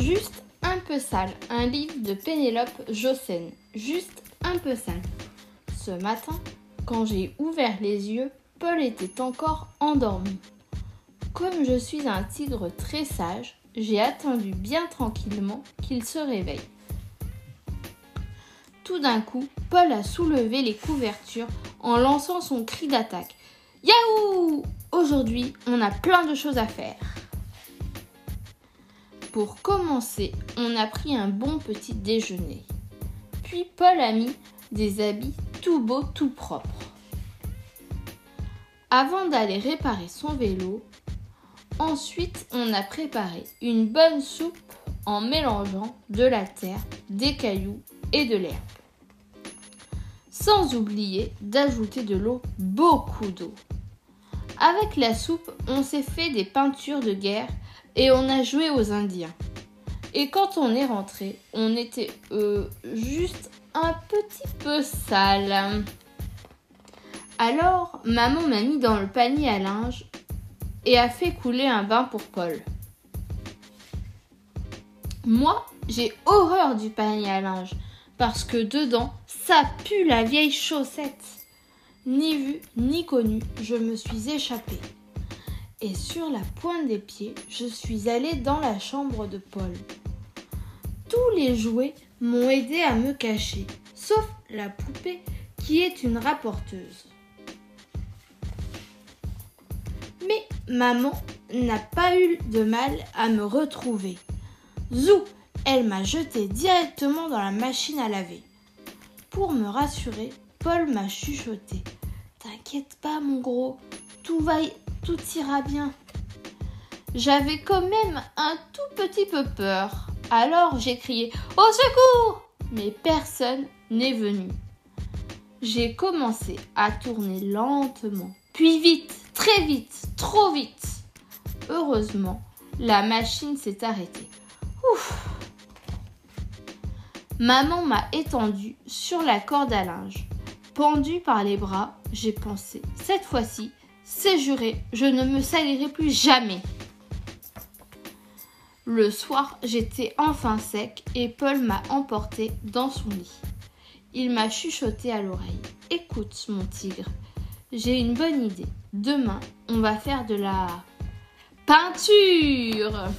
Juste un peu sale, un livre de Pénélope Jossen. Juste un peu sale. Ce matin, quand j'ai ouvert les yeux, Paul était encore endormi. Comme je suis un tigre très sage, j'ai attendu bien tranquillement qu'il se réveille. Tout d'un coup, Paul a soulevé les couvertures en lançant son cri d'attaque. Yahoo Aujourd'hui, on a plein de choses à faire. Pour commencer, on a pris un bon petit déjeuner. Puis Paul a mis des habits tout beaux, tout propres. Avant d'aller réparer son vélo, ensuite on a préparé une bonne soupe en mélangeant de la terre, des cailloux et de l'herbe. Sans oublier d'ajouter de l'eau, beaucoup d'eau. Avec la soupe, on s'est fait des peintures de guerre et on a joué aux Indiens. Et quand on est rentré, on était euh, juste un petit peu sale. Alors, maman m'a mis dans le panier à linge et a fait couler un bain pour Paul. Moi, j'ai horreur du panier à linge parce que dedans, ça pue la vieille chaussette. Ni vu, ni connu, je me suis échappée et sur la pointe des pieds, je suis allée dans la chambre de Paul. Tous les jouets m'ont aidé à me cacher, sauf la poupée qui est une rapporteuse. Mais maman n'a pas eu de mal à me retrouver. Zou, elle m'a jeté directement dans la machine à laver. Pour me rassurer, Paul m'a chuchoté. T'inquiète pas, mon gros, tout va, tout ira bien. J'avais quand même un tout petit peu peur. Alors j'ai crié Au secours Mais personne n'est venu. J'ai commencé à tourner lentement, puis vite, très vite, trop vite. Heureusement, la machine s'est arrêtée. Ouf Maman m'a étendu sur la corde à linge. Pendue par les bras, j'ai pensé, cette fois-ci, c'est juré, je ne me salirai plus jamais. Le soir, j'étais enfin sec et Paul m'a emporté dans son lit. Il m'a chuchoté à l'oreille. Écoute, mon tigre, j'ai une bonne idée. Demain, on va faire de la peinture.